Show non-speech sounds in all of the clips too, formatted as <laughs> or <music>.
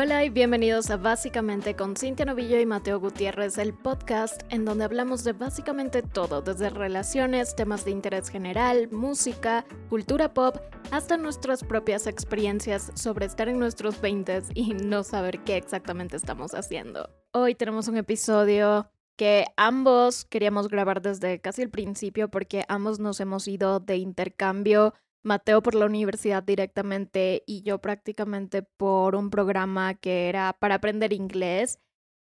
Hola y bienvenidos a Básicamente con Cintia Novillo y Mateo Gutiérrez, el podcast en donde hablamos de básicamente todo, desde relaciones, temas de interés general, música, cultura pop, hasta nuestras propias experiencias sobre estar en nuestros 20 y no saber qué exactamente estamos haciendo. Hoy tenemos un episodio que ambos queríamos grabar desde casi el principio porque ambos nos hemos ido de intercambio Mateo por la universidad directamente y yo prácticamente por un programa que era para aprender inglés.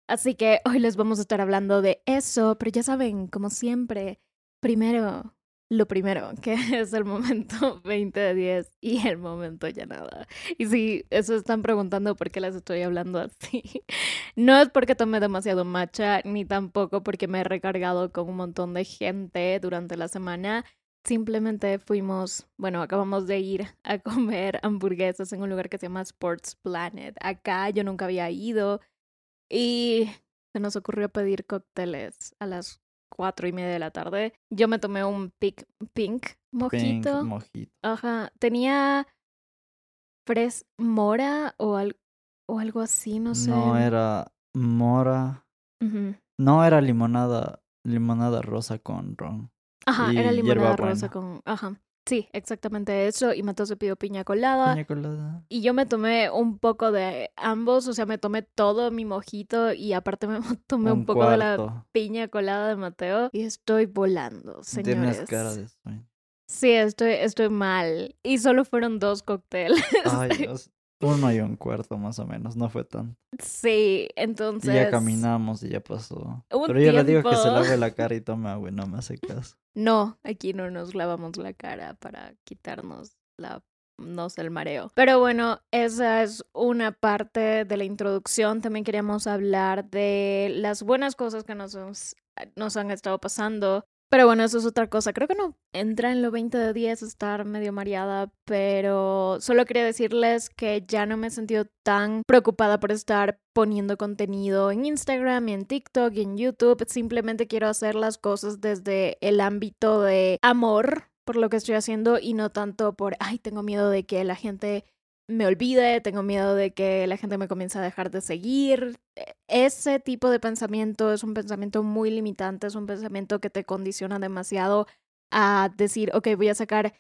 Así que hoy les vamos a estar hablando de eso, pero ya saben, como siempre, primero, lo primero, que <laughs> es el momento <laughs> 20 de 10 y el momento ya nada. Y si eso están preguntando por qué les estoy hablando así, <laughs> no es porque tomé demasiado matcha, ni tampoco porque me he recargado con un montón de gente durante la semana simplemente fuimos, bueno, acabamos de ir a comer <laughs> hamburguesas en un lugar que se llama Sports Planet. Acá yo nunca había ido y se nos ocurrió pedir cócteles a las cuatro y media de la tarde. Yo me tomé un pink, pink mojito. mojito. Ajá. Tenía fres mora o, o algo así, no sé. No era mora. No era limonada, limonada rosa con ron. Ajá, era limonada rosa con. Ajá. Sí, exactamente eso. Y Mateo se pidió piña colada. Piña colada. Y yo me tomé un poco de ambos. O sea, me tomé todo mi mojito y aparte me <laughs> tomé un, poco de la piña colada de Mateo. Y estoy volando, señores. Tienes cara de sueño. Sí, estoy, estoy mal. Y solo fueron dos cócteles. <laughs> Ay, Dios. Uno y un cuarto más o menos, no fue tan. Sí, entonces. Y ya caminamos y ya pasó. Pero yo le digo que se lave la cara y <laughs> tome agua y no me hace caso. No, aquí no nos lavamos la cara para quitarnos la no sé, el mareo. Pero bueno, esa es una parte de la introducción. También queríamos hablar de las buenas cosas que nos, nos han estado pasando pero bueno, eso es otra cosa. Creo que no entra en lo 20 de 10 estar medio mareada, pero solo quería decirles que ya no me he sentido tan preocupada por estar poniendo contenido en Instagram y en TikTok y en YouTube. Simplemente quiero hacer las cosas desde el ámbito de amor por lo que estoy haciendo y no tanto por, ay, tengo miedo de que la gente me olvide, tengo miedo de que la gente me comience a dejar de seguir. E, ese tipo de pensamiento es un pensamiento muy limitante, es un pensamiento que te condiciona demasiado a decir, ok, voy a sacar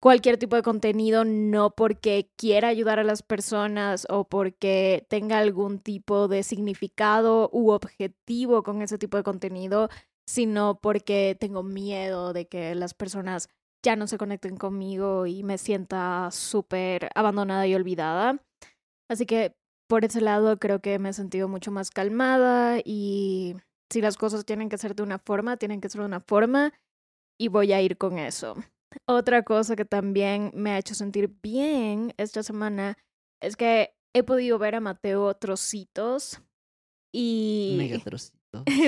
cualquier tipo de contenido, no porque quiera ayudar a las personas o porque tenga algún tipo de significado u objetivo con ese tipo de contenido, sino porque tengo miedo de que las personas ya no se conecten conmigo y me sienta súper abandonada y olvidada. Así que por ese lado creo que me he sentido mucho más calmada y si las cosas tienen que ser de una forma, tienen que ser de una forma y voy a ir con eso. Otra cosa que también me ha hecho sentir bien esta semana es que he podido ver a Mateo trocitos y...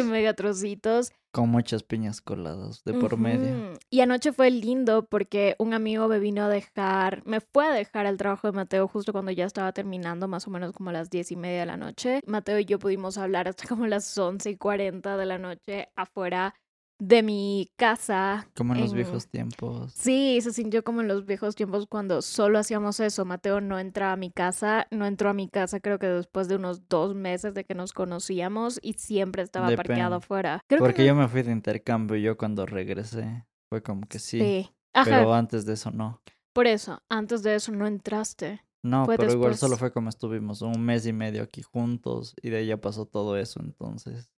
Mega <laughs> trocitos. Con muchas piñas coladas de por medio. Y anoche fue lindo porque un amigo me vino a dejar, me fue a dejar el trabajo de Mateo justo cuando ya estaba terminando, más o menos como las diez y media de la noche. Mateo y yo pudimos hablar hasta como las once y cuarenta de la noche afuera de mi casa. Como en, los viejos tiempos. Sí, se sintió como en los viejos tiempos cuando solo hacíamos eso. Mateo no entraba a mi casa, no entró a mi casa creo que después de unos dos meses de que nos conocíamos y siempre estaba parqueado afuera. Porque yo me fui de intercambio y yo cuando regresé fue como que sí. sí. Pero antes de eso no. Por eso, antes de eso no entraste. No, pero igual solo fue como estuvimos un mes y medio aquí juntos y de ahí ya pasó todo eso, entonces.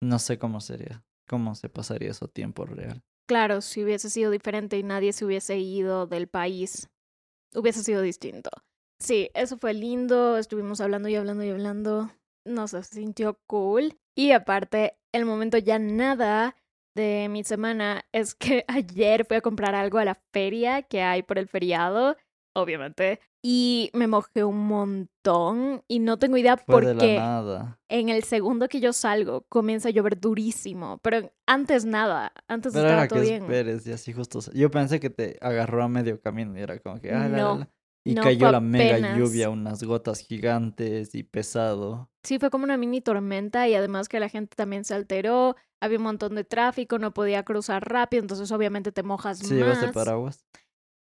No sé cómo sería cómo se pasaría eso tiempo real. Claro, si hubiese sido diferente y nadie se hubiese ido del país, hubiese sido distinto. Sí, eso fue lindo, estuvimos hablando y hablando y hablando, no se sintió cool. Y aparte, el momento ya nada de mi semana es que <laughs> ayer fui a comprar algo a la feria que hay por el feriado, obviamente, y me mojé un montón y no tengo idea por qué. En el segundo que yo salgo comienza a llover durísimo, pero antes nada, antes pero estaba todo que bien. Esperes y así justo. Yo pensé que te agarró a medio camino y era como que ah, no, y cayó la mega lluvia, unas gotas gigantes y pesado. Sí, fue como una mini tormenta y además que la gente también se alteró, había un montón de tráfico, no podía cruzar rápido, entonces obviamente te mojas más. ¿Sí llevaste paraguas?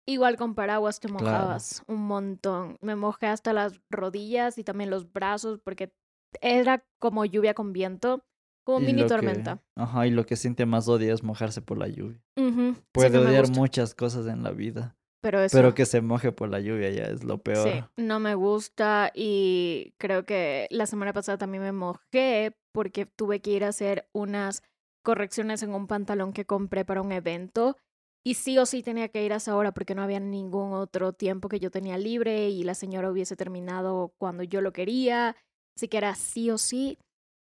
Igual con paraguas te mojabas un montón. Me mojé hasta las rodillas y también los brazos porque era como lluvia con viento, como mini tormenta. ajá, y lo que siente más odio es mojarse por la lluvia. Puede odiar muchas cosas en la vida. Pero, eso, pero que se moje por la lluvia ya es lo peor. Sí, no me gusta y creo que la semana pasada también me mojé porque tuve que ir a hacer unas correcciones en un pantalón que compré para un evento y sí o sí tenía que ir a esa hora porque no había ningún otro tiempo que yo tenía libre y la señora hubiese terminado cuando yo lo quería. Así que era sí o sí. <laughs>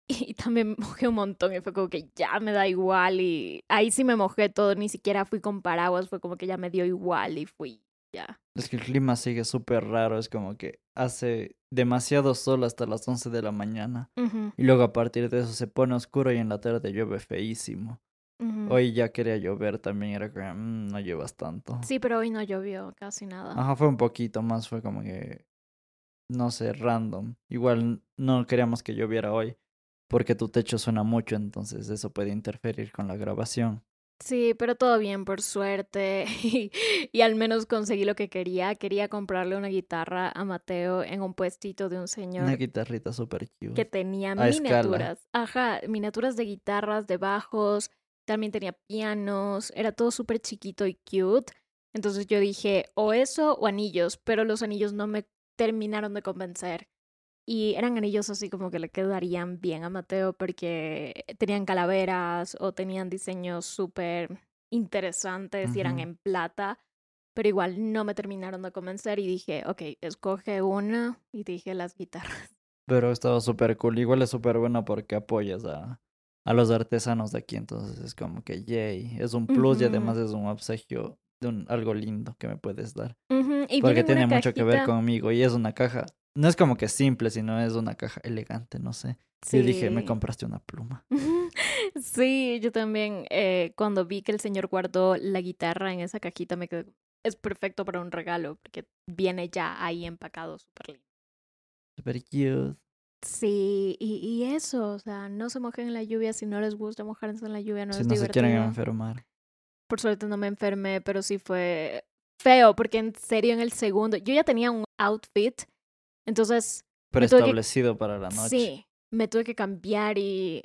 Y también mojé un montón y fue como que ya me da igual y ahí sí me mojé todo, ni siquiera fui con paraguas, fue como que ya me dio igual y fui ya. Es que el clima sigue súper raro, es como que hace demasiado sol hasta las 11 de la mañana y luego a partir de eso se pone oscuro y en la tarde llueve feísimo. Hoy ya quería llover también, era que mm, no lluevas tanto. Sí, pero hoy no llovió casi nada. Ajá, fue un poquito más, fue como que, no sé, random. Igual no queríamos que lloviera hoy porque tu techo suena mucho, entonces eso puede interferir con la grabación. Sí, pero todo bien, por suerte. <laughs> y, al menos conseguí lo que quería. Quería comprarle una guitarra a Mateo en un puestito de un señor. Una guitarrita super cute. Que tenía miniaturas. Ajá, miniaturas de guitarras, de bajos, también tenía pianos, era todo súper chiquito y cute. Entonces yo dije, o eso o anillos, pero los anillos no me terminaron de convencer. Y eran anillos así como que le quedarían bien a Mateo porque tenían calaveras o tenían diseños súper interesantes y eran en plata, pero igual no me terminaron de convencer y dije, ok, escoge una y dije las guitarras. Pero estaba súper cool, igual es súper bueno porque apoyas a, a los artesanos de aquí. Entonces es como que, yay, es un plus y además es un obsequio de un, algo lindo que me puedes dar. Porque tiene mucho que ver conmigo y es una caja. No es como que simple, sino es una caja elegante, no sé. Sí. Yo dije, me compraste una pluma. <laughs> Sí, yo también, eh, cuando vi que el señor guardó la guitarra en esa cajita, me quedé, es perfecto para un regalo, porque viene ya ahí empacado súper lindo. Súper cute. Sí, y, y, eso, o sea, no se mojen en la lluvia si no les gusta mojarse en la lluvia, no si es no se quieren enfermar. Por suerte no me enfermé, pero sí fue feo, porque en serio en el segundo, yo ya tenía un outfit, entonces... Preestablecido para la noche. Sí, me tuve que cambiar y...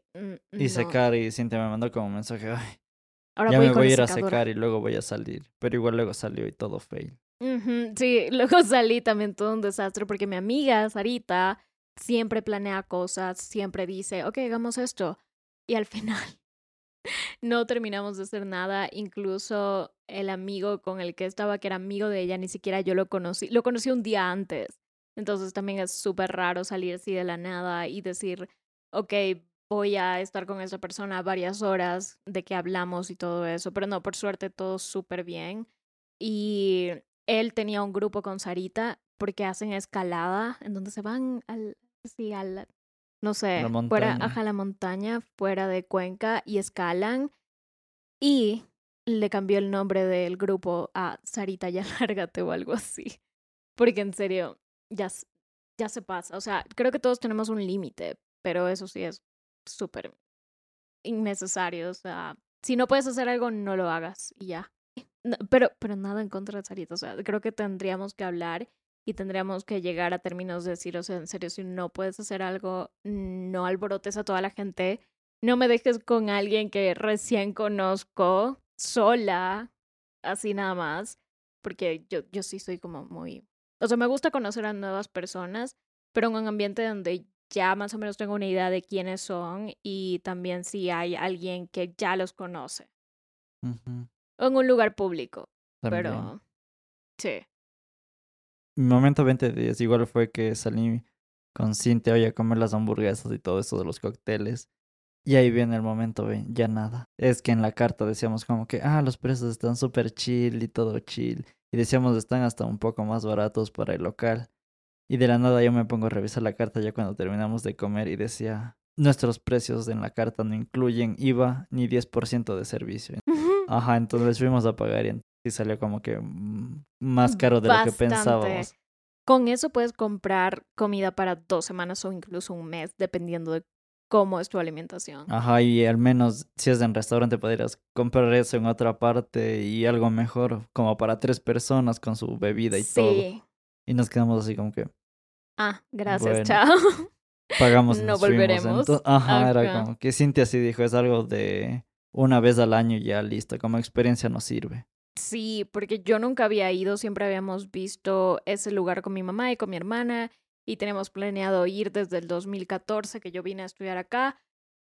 y secar y Cintia me mandó como un mensaje, ay, Ahora ya me voy a ir a secar y luego voy a salir, pero igual luego salió y todo fail. Sí, <laughs> luego salí también todo un desastre porque mi amiga Sarita siempre planea cosas, siempre dice, ok, hagamos esto. Y al <laughs> final no terminamos de hacer nada. Incluso el amigo con el que estaba, que era amigo de ella, ni siquiera yo lo conocí. Lo conocí un día antes. Entonces también es súper raro salir así de la nada y decir, ok, voy a estar con esa persona varias horas de que hablamos y todo eso. Pero no, por suerte todo súper bien. Y él tenía un grupo con Sarita porque hacen escalada en donde se van al, sí, al, no sé, fuera, a la montaña, fuera de Cuenca y escalan. Y le cambió el nombre del grupo a Sarita ya <laughs> lárgate o algo así. Porque en serio, ya, ya se pasa. O sea, creo que todos tenemos un límite, pero eso sí es súper innecesario. O sea, si no puedes hacer algo, no lo hagas y ya. pero, pero nada en contra de Sarita. O sea, creo que tendríamos que hablar y tendríamos que llegar a términos de decir, o sea, en serio, si no puedes hacer algo, no alborotes a toda la gente, no me dejes con alguien que recién conozco sola, así nada más, porque yo, yo sí soy como muy, o sea, me gusta conocer a nuevas personas, pero en un ambiente donde ya más o menos tengo una idea de quiénes son y también si hay alguien que ya los conoce. En un lugar público. Pero sí. Mi momento 20 días igual fue que salí con Cintia hoy a comer las hamburguesas y todo eso de los cócteles. Y ahí viene el momento, ya nada. Es que en la carta decíamos como que, ah, los precios están súper chill y todo chill. Y decíamos están hasta un poco más baratos para el local. Y de la nada yo me pongo a revisar la carta ya cuando terminamos de comer y decía, nuestros precios en la carta no incluyen IVA ni 10% de servicio. Ajá, entonces fuimos a pagar y sí salió como que mm, más caro de lo que pensábamos. Con eso puedes comprar comida para dos semanas o incluso un mes, dependiendo de cómo es tu alimentación. Ajá, y al menos si es en restaurante podrías comprar eso en otra parte y algo mejor, como para tres personas con su bebida y todo. Sí. Y nos quedamos así como que Ah, gracias, Bueno. chao. pagamos No nos fuimos. volveremos. Ajá, era como que Cintia sí dijo, es algo de una vez al año ya listo, como experiencia nos sirve. Sí, porque yo nunca había ido, siempre habíamos visto ese lugar con mi mamá y con mi hermana y tenemos planeado ir desde el 2014 que yo vine a estudiar acá,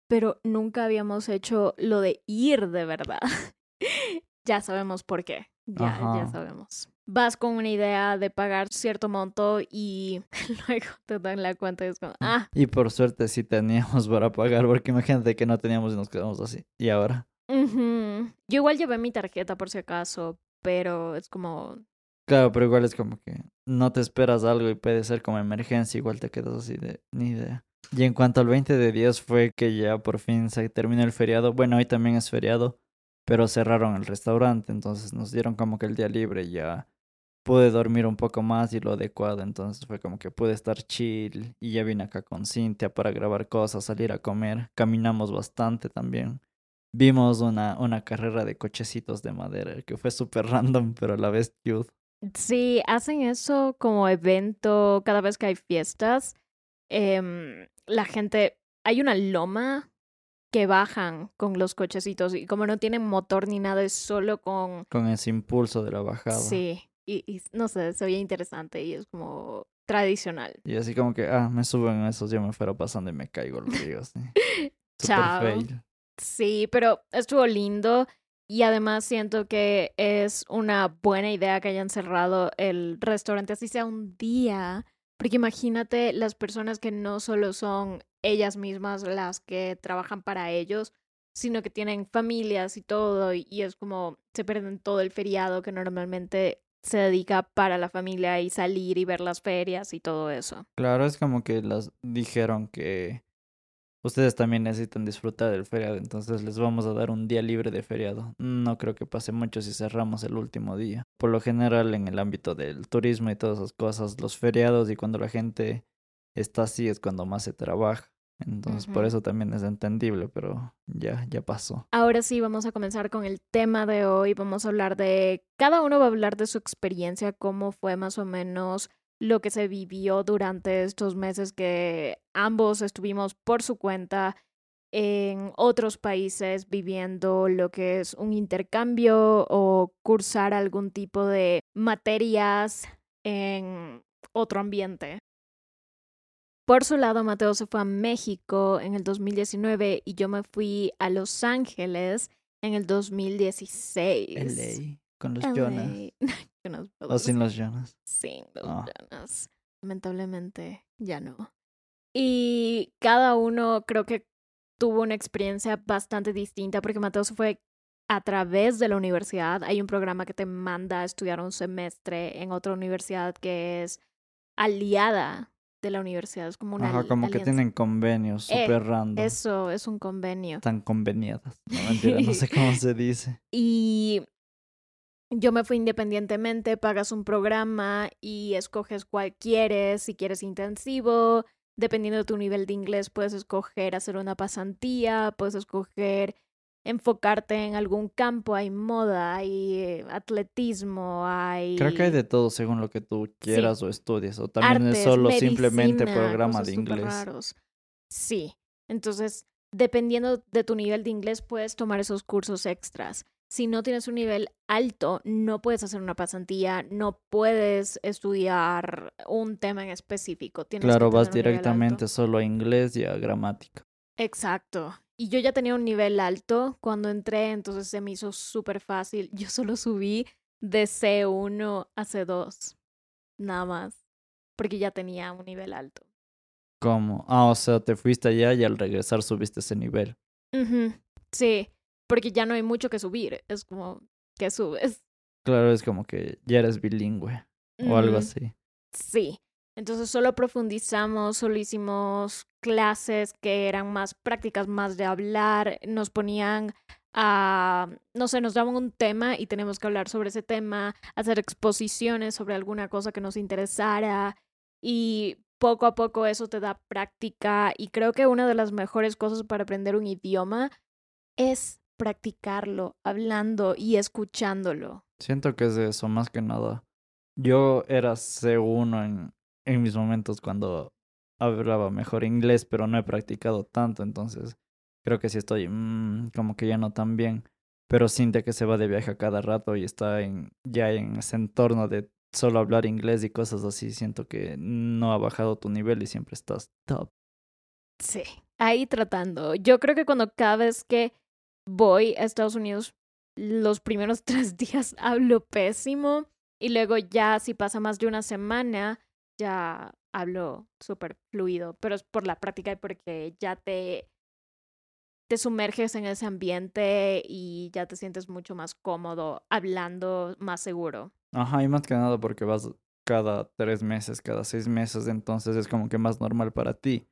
pero nunca habíamos hecho lo de ir de verdad. <laughs> ya sabemos por qué, ya, ya sabemos. Vas con una idea de pagar cierto monto y <laughs> luego te dan la cuenta y es como, ah, Y por suerte sí teníamos para pagar, porque imagínate que no teníamos y nos quedamos así. ¿Y ahora? Ujú". yo igual llevé mi tarjeta por si acaso, pero es como, Claro, pero igual es como que no te esperas algo y puede ser como emergencia, igual te quedas así de ni idea. Y en cuanto al 20 de 10 fue que ya por fin se terminó el feriado. Bueno, hoy también es feriado, pero cerraron el restaurante, entonces nos dieron como que el día libre ya pude dormir un poco más y lo adecuado, entonces fue como que pude estar chill y ya vine acá con Cintia para grabar cosas, salir a comer, caminamos bastante también. Vimos una, una carrera de cochecitos de madera que fue súper random, pero a la vez cute. Sí, hacen eso como evento cada vez que hay fiestas. em, la gente, hay una loma que bajan con los cochecitos y como no tienen motor ni nada, es solo con... con ese impulso de la bajada. Sí, y, y no sé, se oye interesante y es como tradicional. Y así como que, ah, me suben esos, yo me fuera pasando y me caigo al río, así. <laughs> Super Chao. fail. Sí, pero estuvo lindo y además siento que es una buena idea que hayan cerrado el restaurante, así sea un día, porque imagínate las personas que no solo son ellas mismas las que trabajan para ellos, sino que tienen familias y todo, y, y es como se pierden todo el feriado que normalmente se dedica para la familia y salir y ver las ferias y todo eso. Claro, es como que las dijeron que ustedes también necesitan disfrutar del feriado, entonces les vamos a dar un día libre de feriado. No creo que pase mucho si cerramos el último día. Por lo general, en el ámbito del turismo y todas esas cosas, los feriados y cuando la gente está así es cuando más se trabaja. Entonces, por eso también es entendible, pero ya, ya pasó. Ahora sí, vamos a comenzar con el tema de hoy. Vamos a hablar de, cada uno va a hablar de su experiencia, cómo fue más o menos lo que se vivió durante estos meses que ambos estuvimos por su cuenta en otros países viviendo lo que es un intercambio o cursar algún tipo de materias en otro ambiente. Por su lado, Mateo se fue a México en el 2019 y yo me fui a Los Ángeles en el 2016. LA, con los LA. Jonas. <laughs> O sin los Jonas. Sin los Ah. Jonas. Lamentablemente, ya no. Y cada uno creo que tuvo una experiencia bastante distinta porque Mateo se fue a través de la universidad. Hay un programa que te manda a estudiar un semestre en otra universidad que es aliada de la universidad. Es como una Ajá, como que tienen convenios Eh, súper random. Eso, es un convenio. Están conveniadas. No, mentira, no sé <laughs> cómo se dice. Y yo me fui independientemente, pagas un programa y escoges cuál quieres, si quieres intensivo, dependiendo de tu nivel de inglés, puedes escoger hacer una pasantía, puedes escoger enfocarte en algún campo, hay moda, hay eh, atletismo, hay... Creo que hay de todo según lo que tú quieras o estudies. O también es solo simplemente programa de inglés. raros. Sí, entonces, dependiendo de tu nivel de inglés, puedes tomar esos cursos extras. Si no tienes un nivel alto, no puedes hacer una pasantía, no puedes estudiar un tema en específico. Tienes que Claro, vas directamente solo a inglés y a gramática. Exacto. Y yo ya tenía un nivel alto cuando entré, entonces se me hizo súper fácil. Yo solo subí de C1 a C2, nada más, porque ya tenía un nivel alto. ¿Cómo? Ah, o sea, te fuiste allá y al regresar subiste ese nivel. Ujú, Sí, porque ya no hay mucho que subir. Es como que subes. Claro, es como que ya eres bilingüe o algo así. Sí. Entonces solo profundizamos, solo hicimos clases que eran más prácticas, más de hablar. Nos ponían a, no sé, nos daban un tema y tenemos que hablar sobre ese tema, hacer exposiciones sobre alguna cosa que nos interesara. Y poco a poco eso te da práctica y creo que una de las mejores cosas para aprender un idioma es practicarlo, hablando y escuchándolo. Siento que es de eso, más que nada. Yo era C1 en, en mis momentos cuando hablaba mejor inglés, pero no he practicado tanto, entonces creo que sí estoy mm, como que ya no tan bien. Pero siente que se va de viaje a cada rato y está en, ya en ese entorno de solo hablar inglés y cosas así. Siento que no ha bajado tu nivel y siempre estás top. Sí, ahí tratando. Yo creo que cuando cada vez que voy a Estados Unidos, los primeros <laughs> tres días hablo pésimo y luego ya si pasa más de una semana, ya hablo súper fluido, pero es por la práctica y porque ya te, te sumerges en ese ambiente y ya te sientes mucho más cómodo hablando más seguro. Ajá, y más que nada porque vas cada tres meses, cada seis meses, entonces es como que más normal para ti.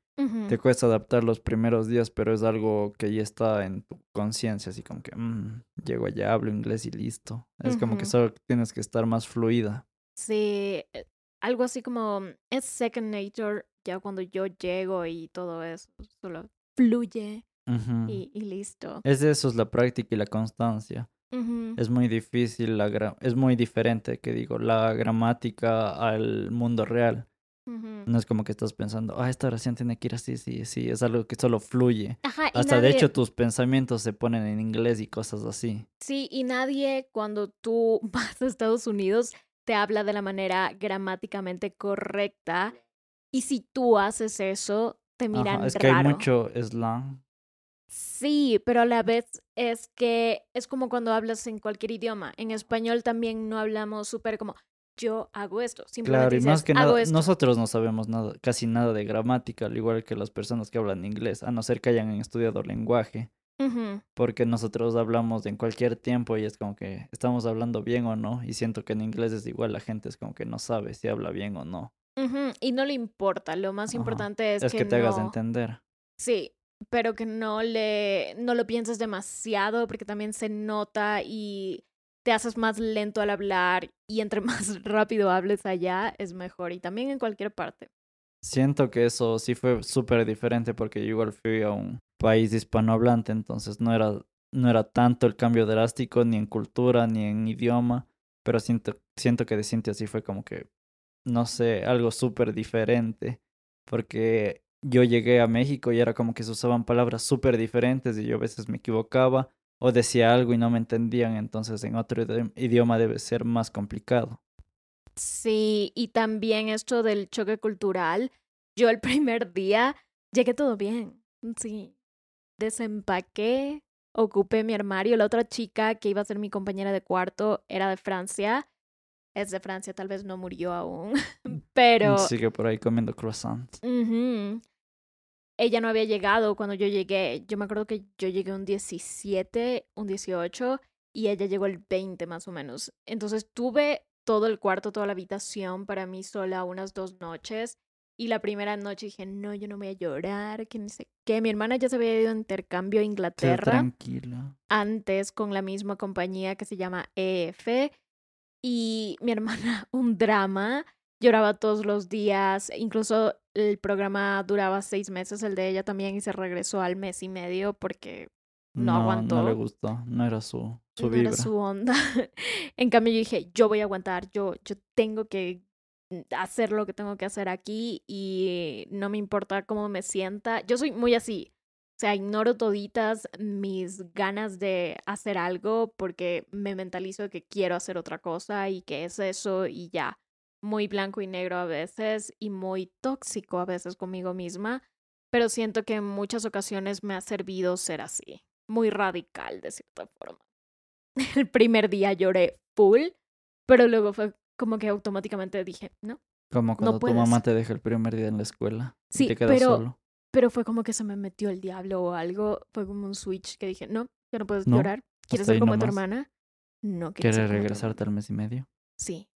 Te cuesta adaptar los primeros días, pero es algo que ya está en tu conciencia, así como que mmm, llego allá, hablo inglés y listo. Es como que solo tienes que estar más fluida. Sí, eh, algo así como es second nature ya cuando yo llego y todo eso, solo fluye y, y, listo. Es de eso, es la práctica y la constancia. Es muy difícil, la es muy diferente, que digo, la gramática al mundo real. No es como que estás pensando, ah, esta oración tiene que ir así, sí, sí, es algo que solo fluye. Hasta de hecho tus pensamientos se ponen en inglés y cosas así. Sí, y nadie cuando tú <laughs> vas a Estados Unidos te habla de la manera gramáticamente correcta. Y si tú haces eso, te miran es que hay mucho slang. Sí, pero a la vez es que es como cuando hablas en cualquier idioma. En español también no hablamos súper como yo hago esto. Simplemente claro, y más que nada, nosotros no sabemos nada, casi nada de gramática, al igual que las personas que hablan inglés, a no ser que hayan estudiado lenguaje. Porque nosotros hablamos en cualquier tiempo y es como que estamos hablando bien o no. Y siento que en inglés es igual, la gente es como que no sabe si habla bien o no. Y no le importa, lo más importante es, es que, te hagas entender. Sí, pero que no le no lo pienses demasiado porque también se nota y te haces más lento al hablar y entre <laughs> más rápido hables allá es mejor y también en cualquier parte. Siento que eso sí fue súper diferente porque yo igual fui a un país hispanohablante, entonces no era, no era tanto el cambio drástico ni en cultura ni en idioma, pero siento, siento que de Cintia sí fue como que, no sé, algo súper diferente, porque yo llegué a México y era como que se usaban palabras súper diferentes y yo a veces me equivocaba o decía algo y no me entendían, entonces en otro idioma debe ser más complicado. Sí, y también esto del choque cultural. Yo el <laughs> primer día llegué todo bien. Sí. Desempaqué, ocupé mi armario. La otra chica que iba a ser mi compañera de cuarto era de Francia. Es de Francia, tal vez no murió aún. <laughs> Pero. Sigue por ahí comiendo croissants. Ella no había llegado cuando yo llegué. Yo me acuerdo que yo llegué un 17, un 18 y ella llegó el 20 más o menos. Entonces tuve todo el cuarto, toda la habitación para mí sola unas dos noches. Y la primera noche dije, no, yo no voy a llorar, que ni sé qué. Mi hermana ya se había ido a intercambio a Inglaterra. tranquila. Antes con la misma compañía que se llama EF. Y mi hermana, <laughs> un drama, lloraba todos los días. Incluso el programa duraba seis meses, el de ella también, y se regresó al mes y medio porque no, aguantó. No le gustó, no era su, su no era su onda. <laughs> en cambio yo dije, yo voy a aguantar, yo, yo tengo que hacer lo que tengo que hacer aquí y no me importa cómo me sienta. Yo soy muy así. O sea, ignoro toditas mis ganas de hacer algo porque me mentalizo que quiero hacer otra cosa y que es eso y ya. Muy blanco y negro a veces y muy tóxico a veces conmigo misma, pero siento que en muchas ocasiones me ha servido ser así muy radical de cierta forma. <laughs> El primer día lloré full, pero luego fue como que automáticamente dije, no. Como cuando tu mamá te deja el primer día en la escuela. Sí, y te quedas pero, solo. pero fue como que se me metió el diablo o algo. Fue como un switch que dije, no, ya no puedes llorar. ¿Quieres ser como tu hermana? No, ¿Quieres regresarte al mes y medio? Sí,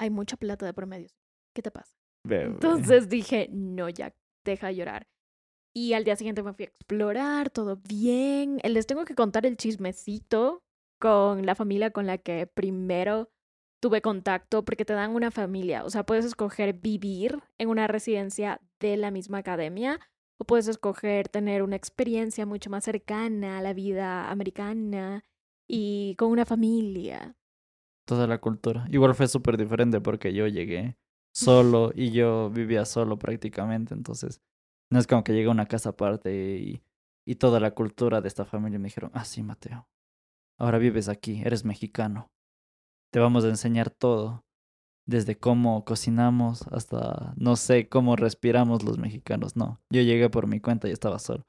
hay mucha plata de promedios. ¿Qué te pasa? Entonces dije, no, ya, deja llorar. Y al día siguiente me fui a explorar, todo bien. Les tengo que contar el chismecito con la familia con la que primero tuve contacto porque te dan una familia. O sea, puedes escoger vivir en una residencia de la misma academia o puedes escoger tener una experiencia mucho más cercana a la vida americana y con una familia. Toda la cultura. Igual fue súper diferente porque yo llegué solo <laughs> y yo vivía solo prácticamente. Entonces, no es como que llegué a una casa aparte y, y toda la cultura de esta familia me dijeron, ah, sí, Mateo, ahora vives aquí, eres mexicano. Te vamos a enseñar todo, desde cómo cocinamos hasta, no sé, cómo respiramos los mexicanos. No, yo llegué por mi cuenta y estaba solo.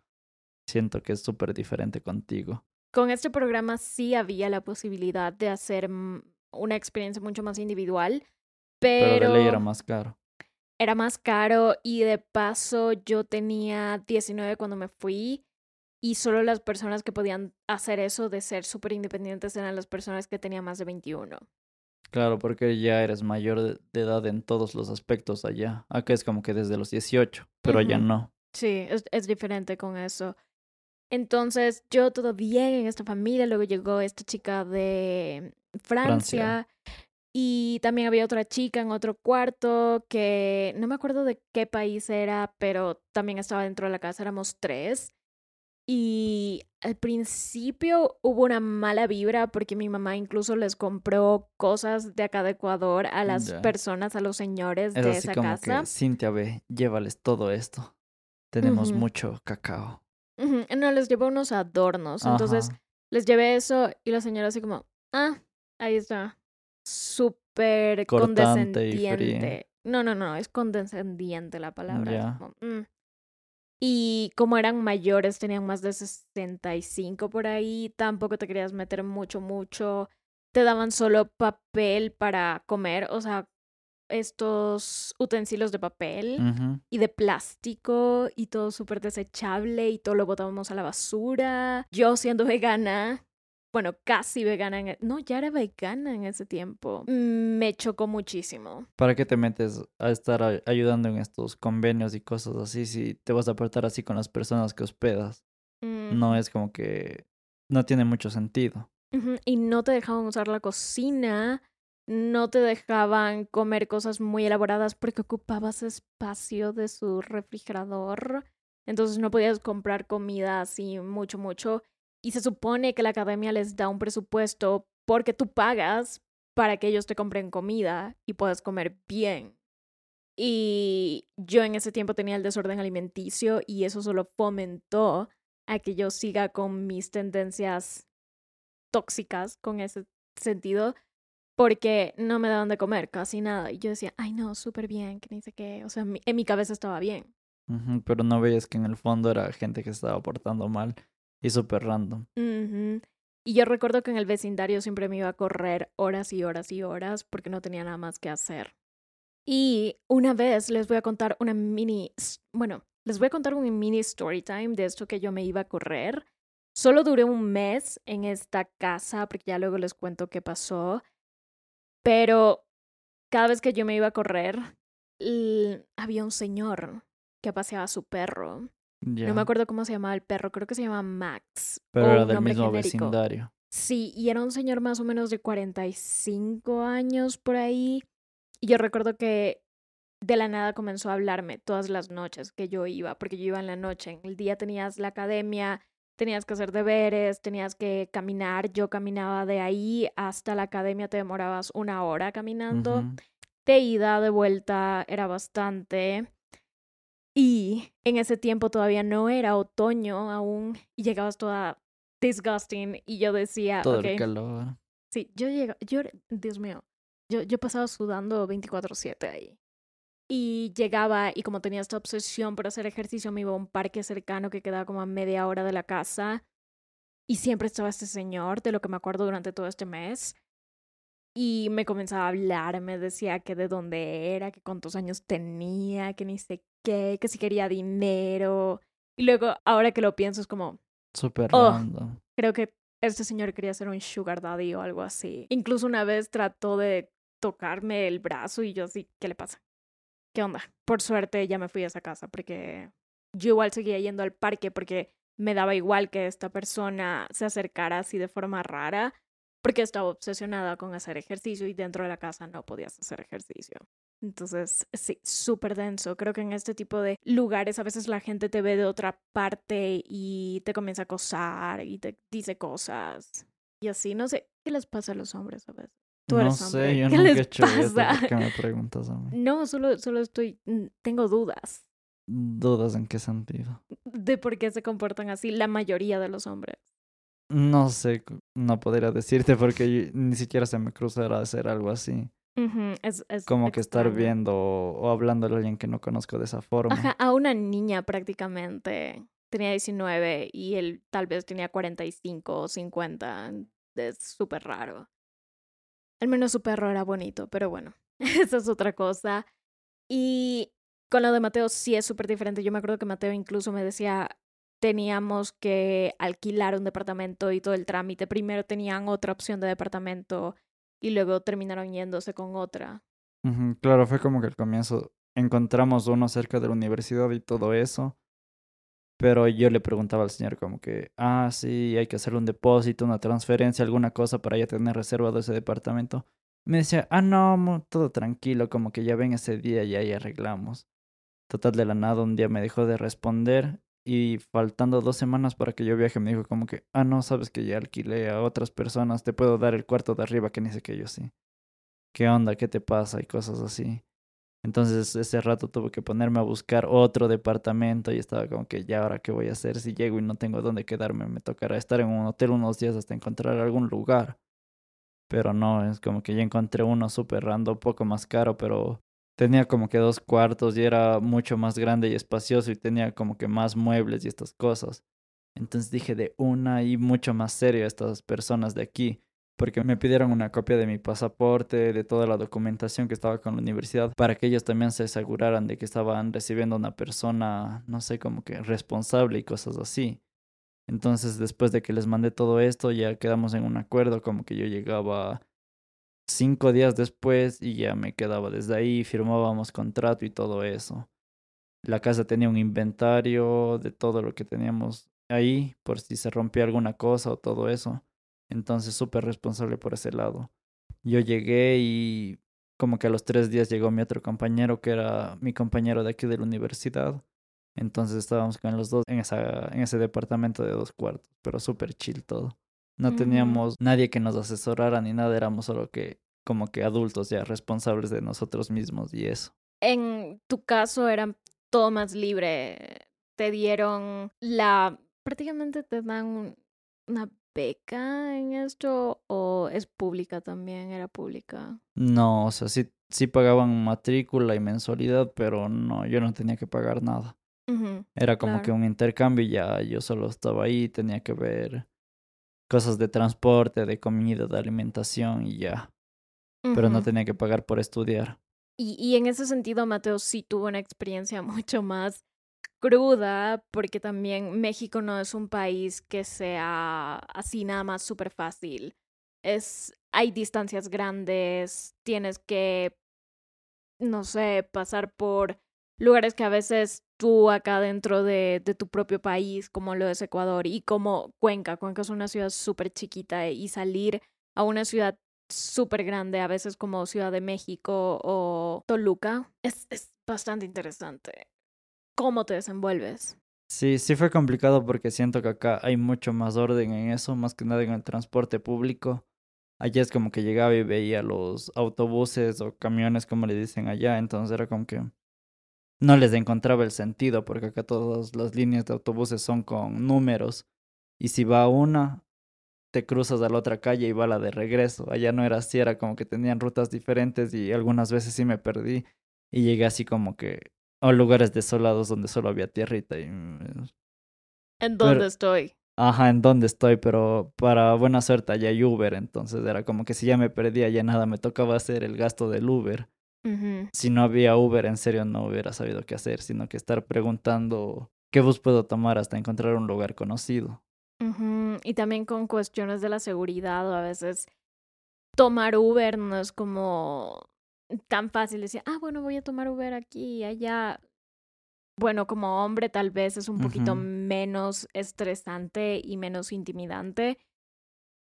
Siento que es súper diferente contigo. Con este programa sí había la posibilidad de hacer una experiencia mucho más individual, pero... Pero de ley era más caro. Era más caro y de paso yo tenía 19 cuando me fui y solo las personas que podían hacer eso de ser súper independientes eran las personas que tenían más de 21. Claro, porque ya eres mayor de, edad en todos los aspectos allá. Acá es como que desde los 18, pero allá no. Sí, es, es diferente con eso. Entonces, yo todo bien en esta familia, luego llegó esta chica de Francia, y también había otra chica en otro cuarto que no me acuerdo de qué país era, pero también estaba dentro de la casa, éramos tres. Y al principio hubo una mala vibra porque mi mamá incluso les compró cosas de acá de Ecuador a las personas, a los señores de esa como casa. Que, Cintia, ve, llévales todo esto. Tenemos mucho cacao. No, les llevó unos adornos. Entonces les llevé eso y la señora así como, ah, ahí está. Súper condescendiente. No, no, no, es condescendiente la palabra. Mm". Y como eran mayores, tenían más de 65 por ahí, tampoco te querías meter mucho, mucho. Te daban solo papel para comer, o sea, estos utensilios de papel y de plástico y todo súper desechable y todo lo botábamos a la basura. Yo siendo vegana, bueno, casi vegana, en, e, no, ya era vegana en ese tiempo, me chocó muchísimo. ¿Para qué te metes a estar ayudando en estos convenios y cosas así si te vas a aportar así con las personas que hospedas? No es como que no tiene mucho sentido. Y no te dejaban usar la cocina, no te dejaban comer cosas muy elaboradas porque ocupabas espacio de su refrigerador. Entonces no podías comprar comida así mucho, mucho. Y se supone que la academia les da un presupuesto porque tú pagas para que ellos te compren comida y puedas comer bien. Y yo en ese tiempo tenía el desorden alimenticio y eso solo fomentó a que yo siga con mis tendencias tóxicas con ese sentido, porque no me daban de comer casi nada. Y yo decía, ay no, súper bien, que ni sé qué. O sea, en mi cabeza estaba bien. pero no veías que en el fondo era gente que estaba portando mal y súper random. Y yo recuerdo que en el vecindario siempre me iba a correr horas y horas y horas porque no tenía nada más que hacer. Y una vez les voy a contar una mini, bueno, les voy a contar un mini story time de esto que yo me iba a correr. Solo duré un mes en esta casa porque ya luego les cuento qué pasó. Pero cada vez que yo me iba a correr, había un señor que paseaba a su perro no me acuerdo cómo se llamaba el perro, creo que se llama Max. Pero era del mismo vecindario. Sí, y era un señor más o menos de 45 años por ahí. Y yo recuerdo que de la nada comenzó a hablarme todas las noches que yo iba, porque yo iba en la noche. En el día tenías la academia, tenías que hacer deberes, tenías que caminar. Yo caminaba de ahí hasta la academia, te demorabas una hora caminando. De ida, de vuelta, era bastante. Y en ese tiempo todavía no era otoño aún y llegabas toda disgusting y yo decía, todo el calor. Sí, yo llegaba, yo, Dios mío, yo, yo pasaba sudando 24/7 ahí. Y llegaba y como tenía esta obsesión por hacer ejercicio, me iba a un parque cercano que quedaba como a media hora de la casa. Y siempre estaba este señor, de lo que me acuerdo durante todo este mes. Y me comenzaba a hablar, me decía que de dónde era, que cuántos años tenía, que ni sé qué, que si quería dinero. Y luego, ahora que lo pienso, es como... Súper oh, Creo que este señor quería ser un sugar daddy o algo así. Incluso una vez trató de tocarme el brazo y yo así, ¿qué le pasa? ¿Qué onda? Por suerte ya me fui a esa casa porque yo igual seguía yendo al parque porque me daba igual que esta persona se acercara así de forma rara porque estaba obsesionada con hacer ejercicio y dentro de la casa no podías hacer ejercicio. Entonces, sí, súper denso. Creo que en este tipo de lugares a veces la gente te ve de otra parte y te comienza a acosar y te dice cosas. Y así, no sé, ¿qué les pasa a los hombres a veces? Tú no eres sé, hombre. yo ¿Qué nunca les he hecho pasa? ¿Por qué me preguntas a mí? <laughs> No, solo, solo estoy, mm, tengo dudas ¿Dudas en qué sentido? de por qué se comportan así la mayoría de los hombres. No sé, no podría decirte porque yo- ni siquiera se me cruzará hacer algo así. Ujú, es, es Como que estar viendo o, o hablándole a alguien que no conozco de esa forma. Ajá, a una niña prácticamente. Tenía 19 y él tal vez tenía 45 o 50. Es súper raro. Al menos su perro era bonito, pero bueno, <laughs> esa es otra cosa. Y con lo de Mateo sí es súper diferente. Yo me acuerdo que Mateo incluso me decía, teníamos que alquilar un departamento y todo el trámite. Primero tenían otra opción de departamento y luego terminaron yéndose con otra. Claro, fue como que al comienzo encontramos uno cerca de la universidad y todo eso. Pero yo le preguntaba al señor como que, ah, sí, hay que hacer un depósito, una transferencia, alguna cosa para ya tener reservado ese departamento. Me decía, ah, no, todo tranquilo, como que ya ven ese día y ahí arreglamos. Total de la nada, un día me dejó de responder y faltando dos semanas para que yo viaje me dijo como que, ah, no, sabes que ya alquilé a otras personas, te puedo dar el cuarto de arriba, que ni sé qué yo sí. ¿Qué onda? ¿Qué te pasa? Y cosas así. Entonces ese rato tuve que ponerme a buscar otro departamento y estaba como que ya ahora qué voy a hacer si llego y no tengo dónde quedarme, me tocará estar en un hotel unos días hasta encontrar algún lugar. Pero no, es como que ya encontré uno súper random, poco más caro, pero tenía como que dos cuartos y era mucho más grande y espacioso y tenía como que más muebles y estas cosas. Entonces dije de una y mucho más serio estas personas de aquí porque me pidieron una copia de mi pasaporte, de toda la documentación que estaba con la universidad, para que ellos también se aseguraran de que estaban recibiendo una persona, no sé, como que responsable y cosas así. Entonces, después de que les mandé todo esto, ya quedamos en un acuerdo, como que yo llegaba cinco días después y ya me quedaba desde ahí, firmábamos contrato y todo eso. La casa tenía un inventario de todo lo que teníamos ahí, por si se rompía alguna cosa o todo eso. Entonces, súper responsable por ese lado. Yo llegué y como que a los tres días llegó mi otro compañero, que era mi compañero de aquí de la universidad. Entonces estábamos con los dos en, esa, en ese departamento de dos cuartos, pero súper chill todo. No teníamos nadie que nos asesorara ni nada, éramos solo que como que adultos ya responsables de nosotros mismos y eso. En tu caso era todo más libre. Te dieron la... prácticamente te dan un- una beca en esto o es pública también, era pública. No, o sea, sí, sí pagaban matrícula y mensualidad, pero no, yo no tenía que pagar nada. Era como que un intercambio y ya yo solo estaba ahí, tenía que ver cosas de transporte, de comida, de alimentación y ya. Pero no tenía que pagar por estudiar. Y, y en ese sentido, Mateo sí tuvo una experiencia <laughs> mucho más cruda, porque también México no es un país que sea así nada más súper fácil. Es, hay distancias grandes, tienes que, no sé, pasar por lugares que a veces tú acá dentro de, de tu propio país, como lo es Ecuador, y como Cuenca, Cuenca es una ciudad súper chiquita, y salir a una ciudad súper grande, a veces como Ciudad de México o Toluca, es, es bastante interesante. ¿Cómo te desenvuelves? Sí, sí fue complicado porque siento que acá hay mucho más orden en eso, más que nada en el transporte público. Allá es como que llegaba y veía los autobuses o camiones, como le dicen allá, entonces era como que no les encontraba el sentido porque acá todas las líneas de autobuses son con números y si va una, te cruzas a la otra calle y va la de regreso. Allá no era así, era como que tenían rutas diferentes y algunas veces sí me perdí y llegué así como que a lugares desolados donde solo había tierrita y mm, ¿En dónde estoy? Ajá, en dónde estoy, pero para buena suerte allá hay Uber, entonces era como que si ya me perdía ya nada, me tocaba hacer el gasto del Uber. Si no había Uber, en serio no hubiera sabido qué hacer, sino que estar preguntando qué bus puedo tomar hasta encontrar un lugar conocido. Y también con cuestiones de la seguridad, o a veces tomar Uber no es como tan fácil decir, ah, bueno, voy a tomar Uber aquí y allá. Bueno, como hombre tal vez es un poquito menos estresante y menos intimidante,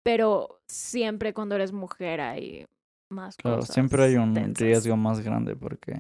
pero siempre cuando eres mujer hay más Claro, cosas. siempre hay un riesgo más grande porque...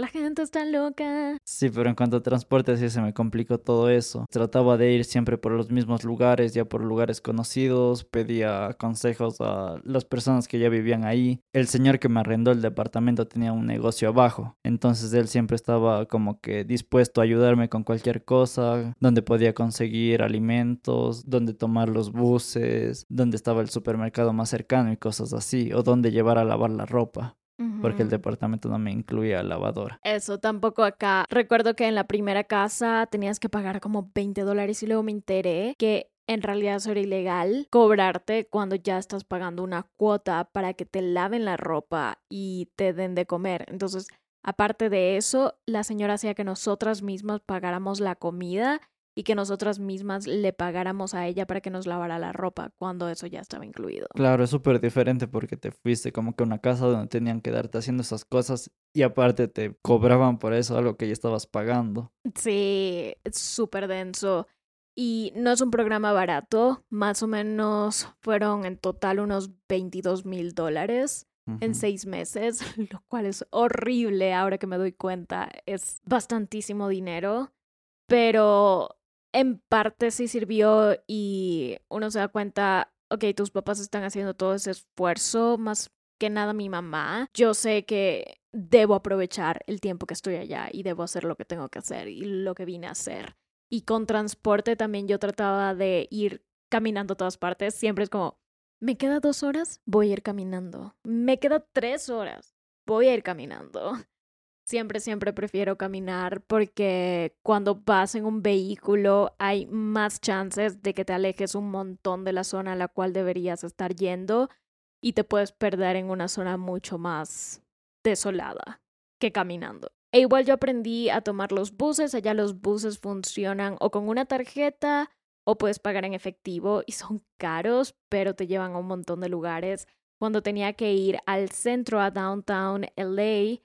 La gente está loca. Sí, pero en cuanto a transporte sí se me complicó todo eso. Trataba de ir siempre por los mismos lugares, ya por lugares conocidos, pedía consejos a las personas que ya vivían ahí. El señor que me arrendó el departamento tenía un negocio abajo, entonces él siempre estaba como que dispuesto a ayudarme con cualquier cosa, donde podía conseguir alimentos, donde tomar los buses, donde estaba el supermercado más cercano y cosas así, o donde llevar a lavar la ropa, porque el departamento no me incluía lavadora. Eso tampoco acá. Recuerdo que en la primera casa tenías que pagar como 20 dólares y luego me enteré que en realidad eso era ilegal cobrarte cuando ya estás pagando una cuota para que te laven la ropa y te den de comer. Entonces, aparte de eso, la señora hacía que nosotras mismas pagáramos la comida y que nosotras mismas le pagáramos a ella para que nos lavara la ropa cuando eso ya estaba incluido. Claro, es súper diferente porque te fuiste como que a una casa donde tenían que darte haciendo esas cosas y aparte te cobraban por eso algo que ya estabas pagando. Sí, es súper denso. Y no es un programa barato, más o menos fueron en total unos 22 mil dólares en seis meses, <laughs> lo cual es horrible ahora que me doy cuenta, es bastantísimo dinero, pero en parte sí sirvió y uno se da cuenta, ok, tus papás están haciendo todo ese esfuerzo, más que nada mi mamá. Yo sé que debo aprovechar el tiempo que estoy allá y debo hacer lo que tengo que hacer y lo que vine a hacer. Y con transporte también yo trataba de ir caminando a todas partes. Siempre es como, me queda dos horas, voy a ir caminando. Me queda tres horas, voy a ir caminando. Siempre, siempre prefiero caminar porque cuando vas en un vehículo hay más chances de que te alejes un montón de la zona a la cual deberías estar yendo y te puedes perder en una zona mucho más desolada que caminando. E igual yo aprendí a tomar los buses, allá los buses funcionan o con una tarjeta o puedes pagar en efectivo y son caros, pero te llevan a un montón de lugares. Cuando tenía que ir al centro, a downtown LA,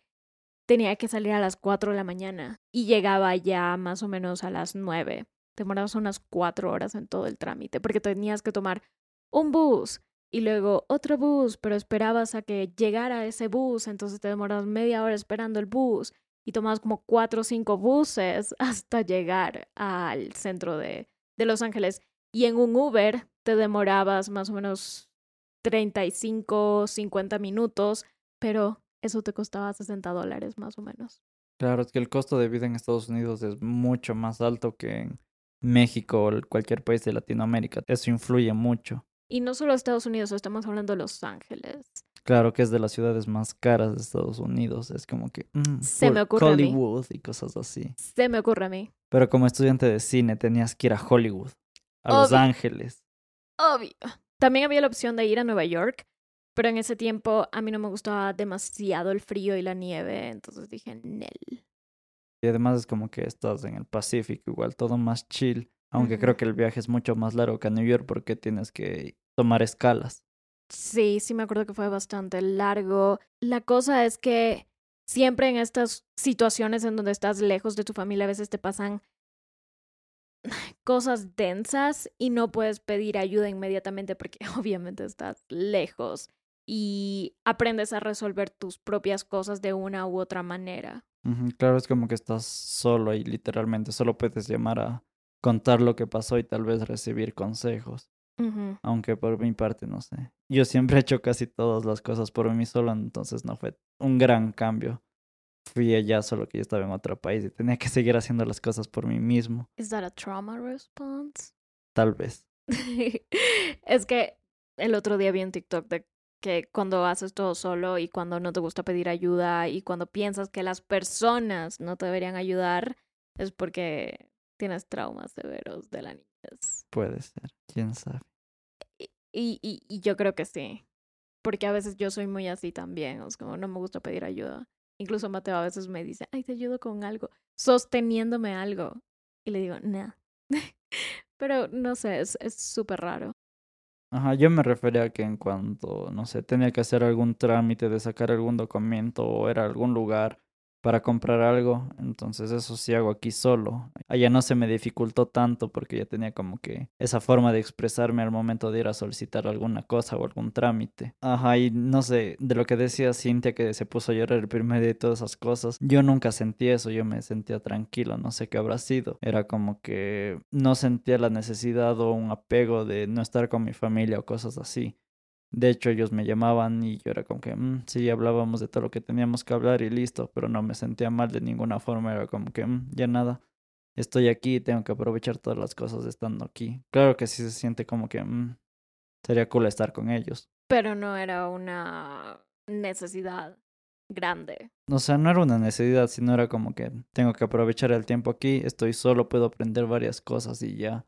tenía que salir a las 4 de la mañana y llegaba ya más o menos a las 9. Te demorabas unas 4 horas en todo el trámite porque tenías que tomar un bus y luego otro bus, pero esperabas a que llegara ese bus, entonces te demorabas media hora esperando el bus y tomabas como 4 o 5 buses <laughs> hasta llegar al centro de, de Los Ángeles. Y en un Uber te demorabas más o menos 35, 50 minutos, pero eso te costaba 60 dólares más o menos. Claro, es que el costo de vida en Estados Unidos es mucho más alto que en México o cualquier país de Latinoamérica. Eso influye mucho. Y no solo Estados Unidos, estamos hablando de Los Ángeles. Claro que es de las ciudades más caras de Estados Unidos. Es como que... mm, Se me ocurre a mí. Hollywood y cosas así. Se me ocurre a mí. Pero como estudiante de cine tenías que ir a Hollywood, a Los. Ángeles. Obvio. También había la opción de ir a Nueva York, pero en ese tiempo a mí no me gustaba demasiado el frío y la nieve, entonces dije, Nel. Y además es como que estás en el Pacífico, igual todo más chill. Aunque creo que el viaje es mucho más largo que a New York porque tienes que tomar escalas. Sí, sí me acuerdo que fue bastante largo. La cosa es que siempre en estas situaciones en donde estás lejos de tu familia a veces te pasan cosas densas y no puedes pedir ayuda inmediatamente porque <laughs> obviamente estás lejos y aprendes a resolver tus propias cosas de una u otra manera. Claro, es como que estás solo y literalmente solo puedes llamar a contar lo que pasó y tal vez recibir consejos. Aunque por mi parte no sé. Yo siempre he hecho casi todas las cosas por mí solo, entonces no fue un gran cambio. Fui allá solo que yo estaba en otro país y tenía que seguir haciendo las cosas por mí mismo, Is that a trauma response? tal vez. <laughs> es que el otro día vi un TikTok de que cuando haces todo solo y cuando no te gusta pedir ayuda y cuando piensas que las personas no te deberían ayudar es porque tienes traumas severos de la niñez. Puede ser, quién sabe. Y, y, y yo creo que sí, porque a veces yo soy muy así también, es como no me gusta pedir ayuda. Incluso Mateo a veces me dice, ay, te ayudo con algo, sosteniéndome algo. Y le digo, no. <laughs> Pero no sé, es es súper raro. Ajá, yo me refería a que en cuanto, no sé, tenía que hacer algún trámite de sacar algún documento o era algún lugar para comprar algo, entonces eso sí hago aquí solo. Allá no se me dificultó tanto porque ya tenía como que esa forma de expresarme al momento de ir a solicitar alguna cosa o algún trámite. Ajá, y no sé, de lo que decía Cintia que se puso a llorar el primer día y todas esas cosas, yo nunca sentí eso, yo me sentía tranquilo, no sé qué habrá sido. Era como que no sentía la necesidad o un apego de no estar con mi familia o cosas así. De hecho, ellos me llamaban y yo era como que, mm, sí, hablábamos de todo lo que teníamos que hablar y listo, pero no me sentía mal de ninguna forma, era como que, mm, ya nada, estoy aquí, tengo que aprovechar todas las cosas estando aquí. Claro que sí se siente como que, mm, sería cool estar con ellos. Pero no era una necesidad grande. O sea, no era una necesidad, sino era como que tengo que aprovechar el tiempo aquí, estoy solo, puedo aprender varias cosas y ya.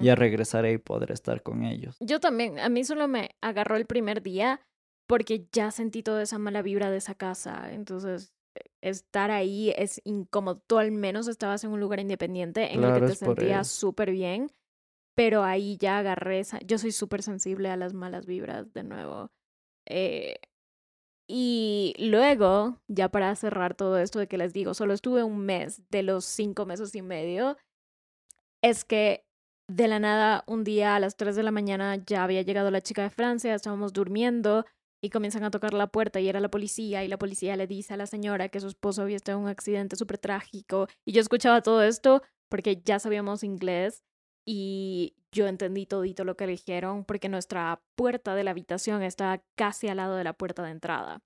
Ya regresaré y podré estar con ellos. Yo también, a mí solo me agarró el primer día porque ya sentí toda esa mala vibra de esa casa. Entonces, e, estar ahí es incómodo. Tú al menos estabas en un lugar independiente en el que te sentías súper bien, pero ahí ya agarré esa... Yo soy súper sensible a las malas vibras de nuevo. Eh, y luego, ya para cerrar todo esto de que les digo, solo estuve un mes de los cinco meses y medio, es que de la nada, un día a las 3 de la mañana ya había llegado la chica de Francia, estábamos durmiendo y comienzan a tocar la puerta y era la policía y la policía le dice a la señora que su esposo había estado en un accidente súper trágico y yo escuchaba todo esto porque ya sabíamos inglés y yo entendí todito lo que le dijeron porque nuestra puerta de la habitación estaba casi al lado de la puerta de entrada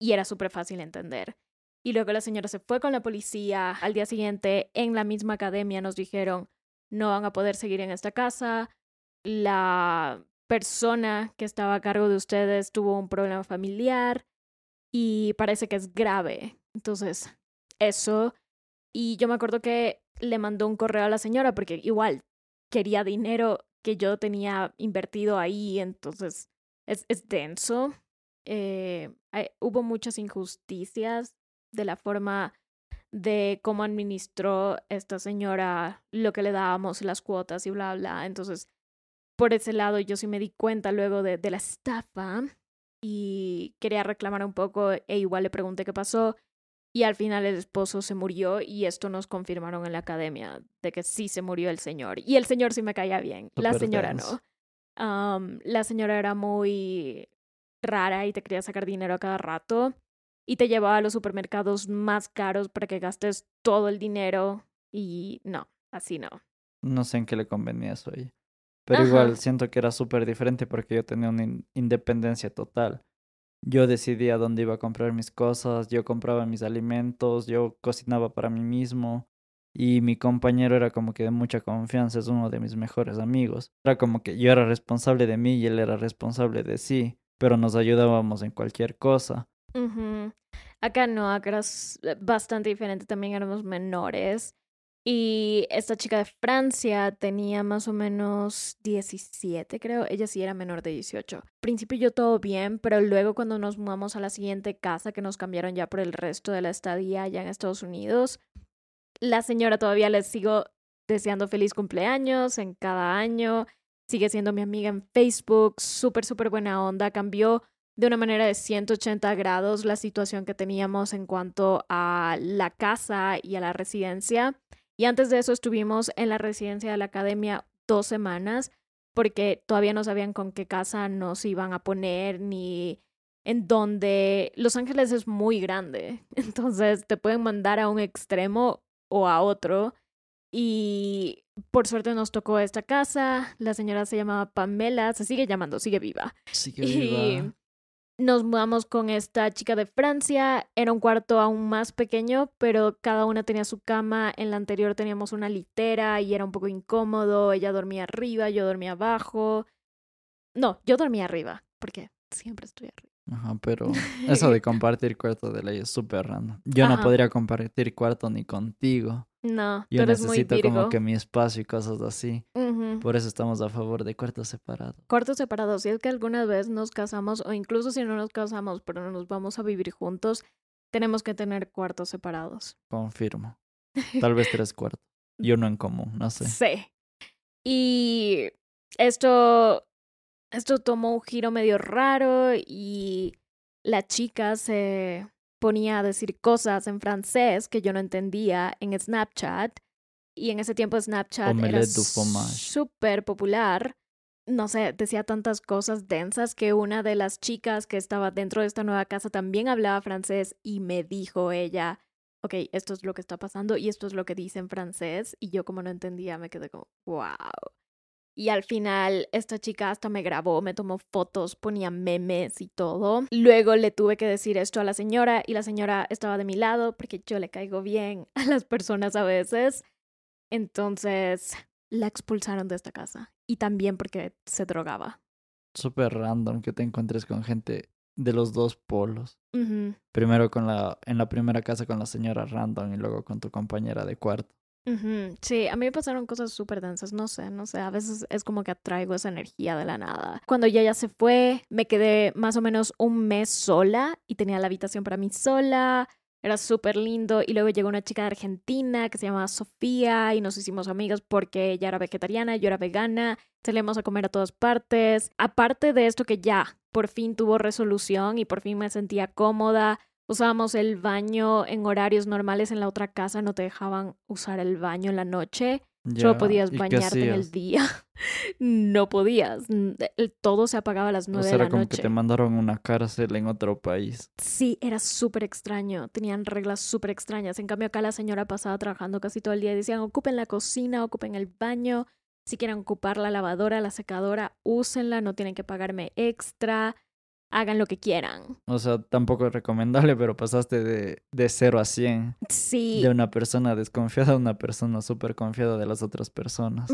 y era súper fácil entender. Y luego la señora se fue con la policía. Al día siguiente, en la misma academia, nos dijeron, no van a poder seguir en esta casa. La persona que estaba a cargo de ustedes tuvo un problema familiar y parece que es grave. Entonces, eso. Y yo me acuerdo que le mandó un correo a la señora porque igual quería dinero que yo tenía invertido ahí, entonces es, es denso. Eh, hubo muchas injusticias de la forma de cómo administró esta señora lo que le dábamos, las cuotas y bla, bla. Entonces, por ese lado yo sí me di cuenta luego de, de la estafa y quería reclamar un poco e igual le pregunté qué pasó y al final el esposo se murió y esto nos confirmaron en la academia de que sí se murió el señor y el señor sí me caía bien, la señora no. la señora era muy rara y te quería sacar dinero a cada rato y te llevaba a los supermercados más caros para que gastes todo el dinero y no, así no. No sé en qué le convenía eso a ella. Pero igual siento que era súper diferente porque yo tenía una independencia total. Yo decidía dónde iba a comprar mis cosas, yo compraba mis alimentos, yo cocinaba para mí mismo. Y mi compañero era como que de mucha confianza, es uno de mis mejores amigos. Era como que yo era responsable de mí y él era responsable de sí, pero nos ayudábamos en cualquier cosa. Acá no, acá era eh, bastante diferente, también éramos menores. Y esta chica de Francia tenía más o menos 17, creo. Ella sí era menor de 18. Al principio yo todo bien, pero luego cuando nos mudamos a la siguiente casa, que nos cambiaron ya por el resto de la estadía allá en Estados Unidos, la señora todavía le sigo deseando feliz cumpleaños en cada año. Sigue siendo mi amiga en Facebook, súper, súper buena onda. Cambió de una manera de 180 grados la situación que teníamos en cuanto a la casa y a la residencia. Y antes de eso estuvimos en la residencia de la academia dos semanas porque todavía no sabían con qué casa nos iban a poner ni en dónde Los Ángeles es muy grande, <laughs> entonces te pueden mandar a un extremo o a otro. Y por suerte nos tocó esta casa, la señora se llamaba Pamela, se sigue llamando, sigue viva. Sigue viva nos mudamos con esta chica de Francia. Era un cuarto aún más pequeño, pero cada una tenía su cama. En la anterior teníamos una litera y era un poco incómodo. Ella dormía arriba, yo dormía abajo. No, yo dormía arriba, porque siempre estoy arriba. Ajá, pero <laughs> eso de compartir cuarto de ley es súper raro. Yo no podría compartir cuarto ni contigo. No, yo tú necesito muy como que mi espacio y cosas así. Por eso estamos a favor de cuartos separados. Cuartos separados. Si es que alguna vez nos casamos o incluso si no nos casamos, pero no nos vamos a vivir juntos, tenemos que tener cuartos separados. Confirmo. <laughs> Tal vez tres cuartos. Yo no en común, no sé. Sí. Y esto, esto tomó un giro medio raro y la chica se ponía a decir cosas en francés que yo no entendía en Snapchat. Y en ese tiempo Snapchat era súper popular. No sé, decía tantas cosas densas que una de las chicas que estaba dentro de esta nueva casa también hablaba francés y me dijo ella, ok, esto es lo que está pasando y esto es lo que dice en francés. Y yo como no entendía me quedé como, wow. Y al final esta chica hasta me grabó, me tomó fotos, ponía memes y todo. Luego le tuve que decir esto a la señora y la señora estaba de mi lado porque yo le caigo bien <laughs> a las personas a veces. Entonces la expulsaron de esta casa y también porque se drogaba. Súper random que te encuentres con gente de los dos polos. Primero con la, en la primera casa con la señora random y luego con tu compañera de cuarto. Sí, a mí me pasaron cosas súper densas, no sé, no sé, a veces es como que atraigo esa energía de la nada. Cuando ella ya se fue, me quedé más o menos un mes sola y tenía la habitación para mí sola, era súper lindo y luego llegó una chica de Argentina que se llamaba Sofía y nos hicimos amigas porque ella era vegetariana, yo era vegana, salimos a comer a todas partes. Aparte de esto que ya por fin tuvo resolución y por fin me sentía cómoda, usábamos el baño en horarios normales en la otra casa, no te dejaban usar el baño en la noche. Solo podías bañarte en el día. <laughs> no podías. Todo se apagaba a las nueve de la era como que te mandaron una cárcel en otro país. Sí, era súper extraño. Tenían reglas súper extrañas. En cambio, acá la señora pasaba trabajando casi todo el día y decían, ocupen la cocina, ocupen el baño. Si quieren ocupar la lavadora, la secadora, úsenla, no tienen que pagarme extra hagan lo que quieran. O sea, tampoco es recomendable, pero pasaste de, de 0 a 100. Sí. De una persona desconfiada a una persona súper confiada de las otras personas.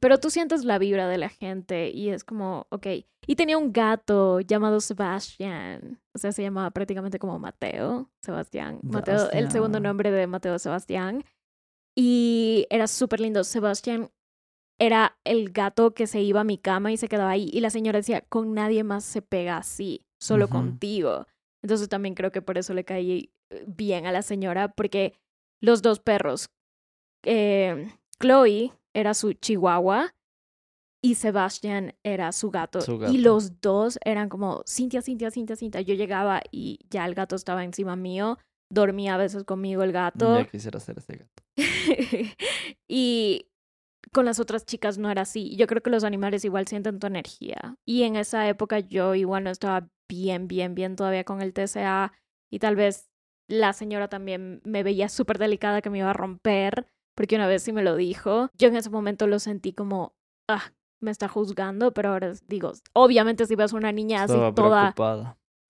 Pero tú sientes la vibra de la gente y es como, ok. Y tenía un gato llamado Sebastián. O sea, se llamaba prácticamente como Mateo. Sebastián. Mateo, el segundo nombre de Mateo Sebastián. Y era súper lindo. Sebastián era el gato que se iba a mi cama y se quedaba ahí. Y la señora decía, con nadie más se pega así, solo contigo. Entonces también creo que por eso le caí eh, bien a la señora, porque los dos perros, eh, Chloe era su chihuahua y Sebastian era su gato. Y los dos eran como, Cintia, Cintia, Cintia, Cintia. Yo llegaba y ya el gato estaba encima mío, dormía a veces conmigo el gato. Ya quisiera ser ese gato. <laughs> y con las otras chicas no era así. Yo creo que los animales igual sienten tu energía. Y en esa época yo igual no estaba bien, bien, bien todavía con el TCA y tal vez la señora también me veía súper delicada que me iba a romper, porque una vez sí me lo dijo. Yo en ese momento lo sentí como, ah, me está juzgando, pero ahora digo, obviamente si vas a una niña así toda...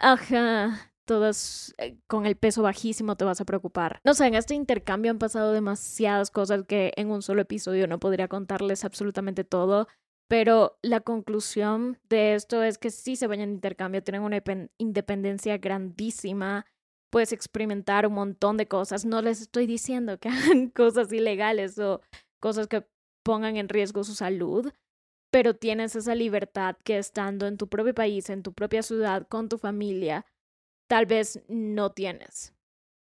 Ajá, todas eh, con el peso bajísimo te vas a preocupar. No sé, en este intercambio han pasado demasiadas cosas que en un solo episodio no podría contarles absolutamente todo, pero la conclusión de esto es que si se vayan de intercambio, tienen una independencia grandísima, puedes experimentar un montón de cosas. No les estoy diciendo que <laughs> hagan cosas ilegales o cosas que pongan en riesgo su salud, pero tienes esa libertad que estando en tu propio país, en tu propia ciudad, con tu familia, tal vez no tienes.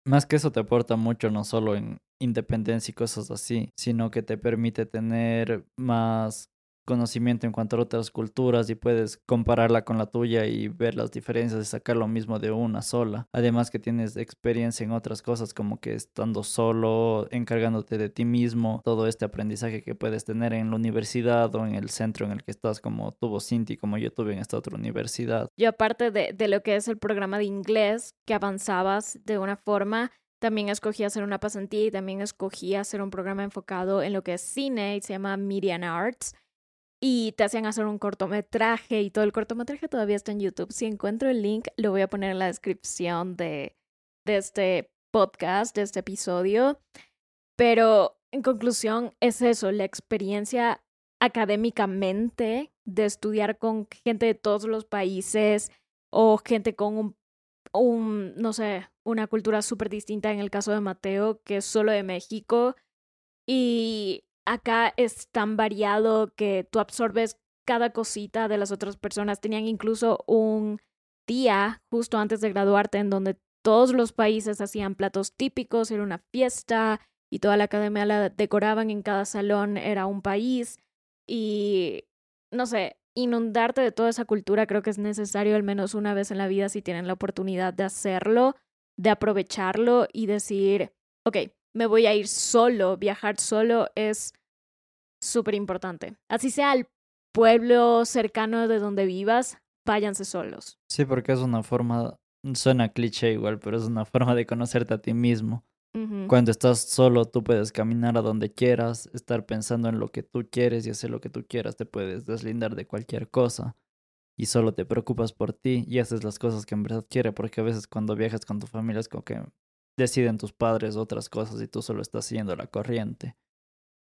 Más que eso te aporta mucho, no solo en independencia y cosas así, sino que te permite tener más conocimiento en cuanto a otras culturas y puedes compararla con la tuya y ver las diferencias y sacar lo mismo de una sola. Además que tienes experiencia en otras cosas como que estando solo, encargándote de ti mismo, todo este aprendizaje que puedes tener en la universidad o en el centro en el que estás como tuvo Cinti, como yo tuve en esta otra universidad. Yo aparte de, de lo que es el programa de inglés, que avanzabas de una forma, también escogí hacer una pasantía y también escogí hacer un programa enfocado en lo que es cine y se llama Media Arts y te hacían hacer un cortometraje y todo el cortometraje todavía está en YouTube. Si encuentro el link, lo voy a poner en la descripción de, de este podcast, de este episodio. Pero en conclusión, es eso, la experiencia académicamente de estudiar con gente de todos los países o gente con un, un no sé, una cultura súper distinta en el caso de Mateo, que es solo de México. Y acá es tan variado que tú absorbes cada cosita de las otras personas. Tenían incluso un día justo antes de graduarte en donde todos los países hacían platos típicos, era una fiesta y toda la academia la decoraban en cada salón, era un país y no sé, inundarte de toda esa cultura creo que es necesario al menos una vez en la vida si tienen la oportunidad de hacerlo de aprovecharlo y decir, ok, me voy a ir solo, viajar solo es súper importante. Así sea el pueblo cercano de donde vivas, váyanse solos. Sí, porque es una forma, suena cliché igual, pero es una forma de conocerte a ti mismo. Cuando estás solo, tú puedes caminar a donde quieras, estar pensando en lo que tú quieres y hacer lo que tú quieras, te puedes deslindar de cualquier cosa y solo te preocupas por ti y haces las cosas que en verdad quieres, porque a veces cuando viajas con tu familia es como que deciden tus padres otras cosas y tú solo estás siguiendo la corriente.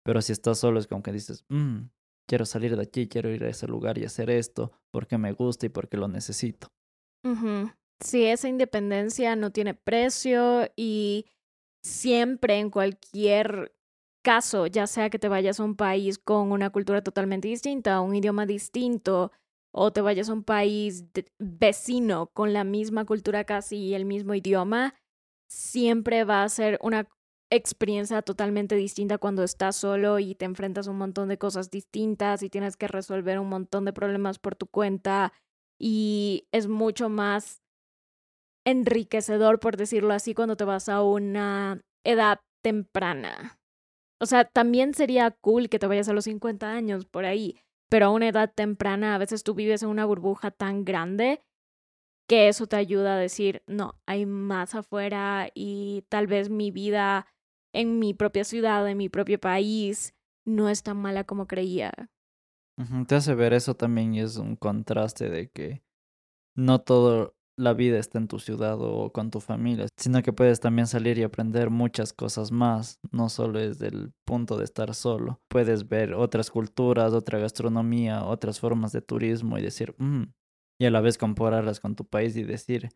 Pero si estás solo es como que dices, mmm, quiero salir de aquí, quiero ir a ese lugar y hacer esto porque me gusta y porque lo necesito. Sí, esa independencia no tiene precio y siempre en cualquier caso, ya sea que te vayas a un país con una cultura totalmente distinta, un idioma distinto, o te vayas a un país vecino con la misma cultura casi y el mismo idioma, siempre va a ser una experiencia totalmente distinta cuando estás solo y te enfrentas a un montón de cosas distintas y tienes que resolver un montón de problemas por tu cuenta y es mucho más enriquecedor, por decirlo así, cuando te vas a una edad temprana. O sea, también sería cool que te vayas a los 50 años por ahí, pero a una edad temprana a veces tú vives en una burbuja tan grande que eso te ayuda a decir, no, hay más afuera y tal vez mi vida en mi propia ciudad, en mi propio país, no es tan mala como creía. Te hace ver eso también y es un contraste de que no todo la vida está en tu ciudad o con tu familia, sino que puedes también salir y aprender muchas cosas más, no solo desde el punto de estar solo. Puedes ver otras culturas, otra gastronomía, otras formas de turismo y decir, mmm, y a la vez compararlas con tu país y decir,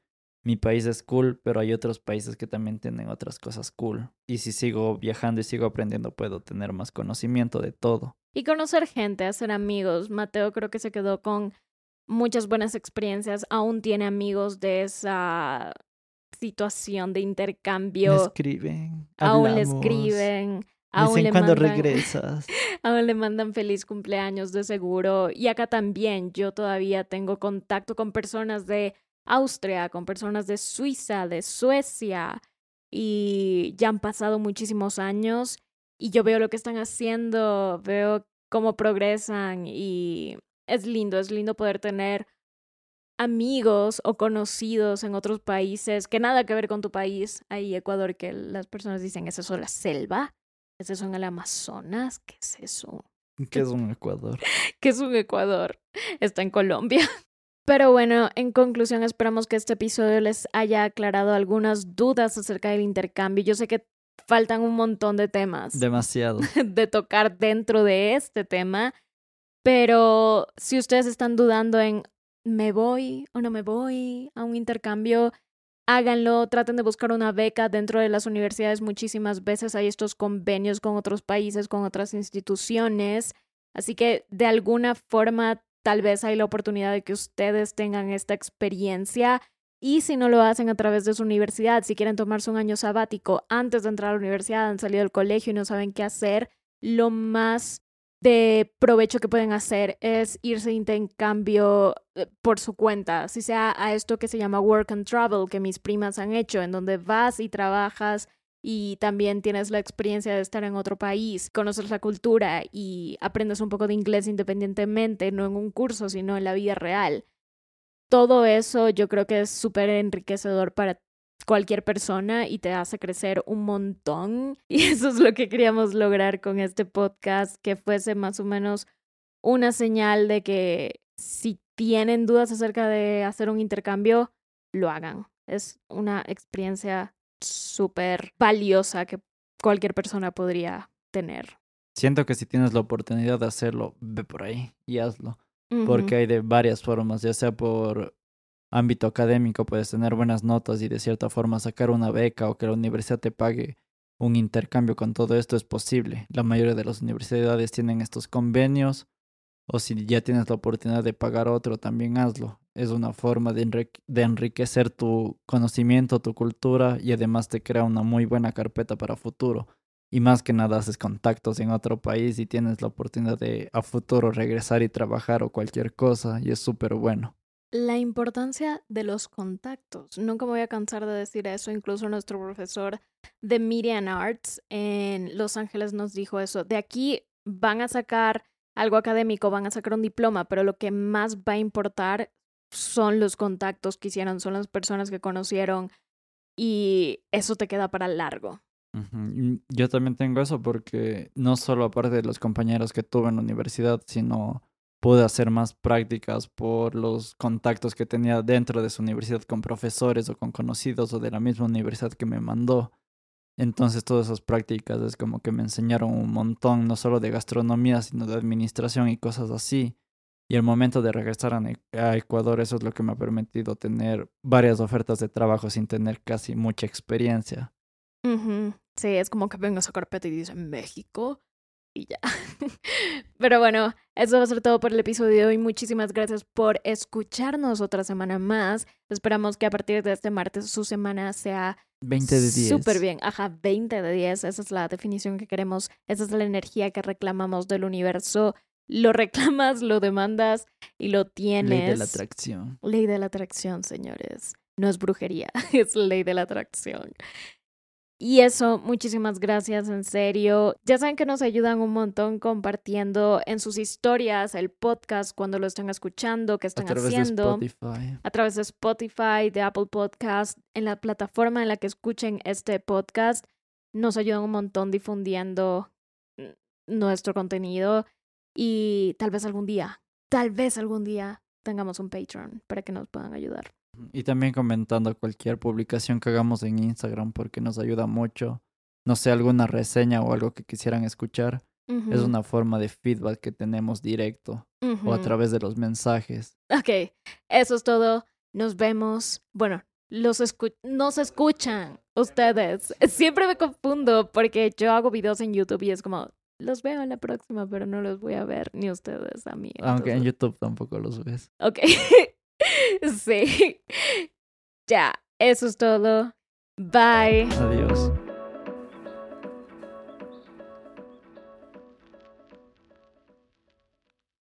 mi país es cool, pero hay otros países que también tienen otras cosas cool. Y si sigo viajando y sigo aprendiendo, puedo tener más conocimiento de todo. Y conocer gente, hacer amigos. Mateo creo que se quedó con muchas buenas experiencias, aún tiene amigos de esa situación de intercambio. Le escriben. Aún le escriben. Aún le cuando regresas. <laughs> Aún le mandan feliz cumpleaños de seguro. Y acá también yo todavía tengo contacto con personas de Austria, con personas de Suiza, de Suecia. Y ya han pasado muchísimos años y yo veo lo que están haciendo, veo cómo progresan y es lindo, es lindo poder tener amigos o conocidos en otros países que nada que ver con tu país. Ahí Ecuador que las personas dicen, ¿es eso la selva? ¿Es eso en el Amazonas? ¿Qué es eso? ¿Qué es un Ecuador? <laughs> ¿Qué es un Ecuador? Está en Colombia. <laughs> Pero bueno, en conclusión, esperamos que este episodio les haya aclarado algunas dudas acerca del intercambio. Yo sé que faltan un montón de temas. Demasiado. <laughs> De tocar dentro de este tema. Pero si ustedes están dudando en me voy o no me voy a un intercambio, háganlo, traten de buscar una beca dentro de las universidades. Muchísimas veces hay estos convenios con otros países, con otras instituciones. Así que de alguna forma tal vez hay la oportunidad de que ustedes tengan esta experiencia. Y si no lo hacen a través de su universidad, si quieren tomarse un año sabático antes de entrar a la universidad, han salido del colegio y no saben qué hacer, lo más de provecho que pueden hacer es irse de intercambio eh, por su cuenta, si sea a esto que se llama work and travel, que mis primas han hecho, en donde vas y trabajas y también tienes la experiencia de estar en otro país, conoces la cultura y aprendes un poco de inglés independientemente, no en un curso, sino en la vida real. Todo eso yo creo que es súper enriquecedor para cualquier persona y te hace crecer un montón. <laughs> Y eso es lo que queríamos lograr con este podcast, que fuese más o menos una señal de que si tienen dudas acerca de hacer un intercambio, lo hagan. Es una experiencia súper valiosa que cualquier persona podría tener. Siento que si tienes la oportunidad de hacerlo, ve por ahí y hazlo. Porque hay de varias formas, ya sea por ámbito académico puedes tener buenas notas y de cierta forma sacar una beca o que la universidad te pague un intercambio con todo esto es posible. La mayoría de las universidades tienen estos convenios o si ya tienes la oportunidad de pagar otro, también hazlo. Es una forma de, enriquecer tu conocimiento, tu cultura y además te crea una muy buena carpeta para futuro. Y más que nada haces contactos en otro país y tienes la oportunidad de a futuro regresar y trabajar o cualquier cosa y es súper bueno. La importancia de los contactos. Nunca me voy a cansar de decir eso. Incluso nuestro profesor de Media and Arts en Los Ángeles nos dijo eso. De aquí van a sacar algo académico, van a sacar un diploma, pero lo que más va a importar son los contactos que hicieron, son las personas que conocieron y eso te queda para largo. Yo también tengo eso porque no solo aparte de los compañeros que tuve en la universidad, sino pude hacer más prácticas por los contactos que tenía dentro de su universidad con profesores o con conocidos o de la misma universidad que me mandó. Entonces todas esas prácticas es como que me enseñaron un montón, no solo de gastronomía, sino de administración y cosas así. Y el momento de regresar a, Ecuador, eso es lo que me ha permitido tener varias ofertas de trabajo sin tener casi mucha experiencia. Sí, es como que vengo a esa carpeta y dice México y ya. <laughs> Pero bueno, eso va a ser todo por el episodio de hoy. Muchísimas gracias por escucharnos otra semana más. Esperamos que a partir de este martes su semana sea 20 de 10. Súper bien, ajá, 20 de 10. Esa es la definición que queremos. Esa es la energía que reclamamos del universo. Lo reclamas, lo demandas y lo tienes. Ley de la atracción. Ley de la atracción, señores. No es brujería, <laughs> es ley de la atracción. Y eso, muchísimas gracias, en serio. Ya saben que nos ayudan un montón compartiendo en sus historias el podcast cuando lo están escuchando, que están a través haciendo. De Spotify. A través de Spotify, de Apple Podcast, en la plataforma en la que escuchen este podcast. Nos ayudan un montón difundiendo nuestro contenido y tal vez algún día, tal vez algún día tengamos un Patreon para que nos puedan ayudar. Y también comentando cualquier publicación que hagamos en Instagram porque nos ayuda mucho. No sé, alguna reseña o algo que quisieran escuchar. Es una forma de feedback que tenemos directo o a través de los mensajes. Ok, eso es todo. Nos vemos. Bueno, los escu nos escuchan ustedes. <laughs> Siempre me confundo porque yo hago videos en YouTube y es como, los veo en la próxima, pero no los voy a ver ni ustedes a mí. Aunque en YouTube tampoco los ves. Ok. <laughs> <laughs> sí. Ya, eso es todo. Bye. Adiós.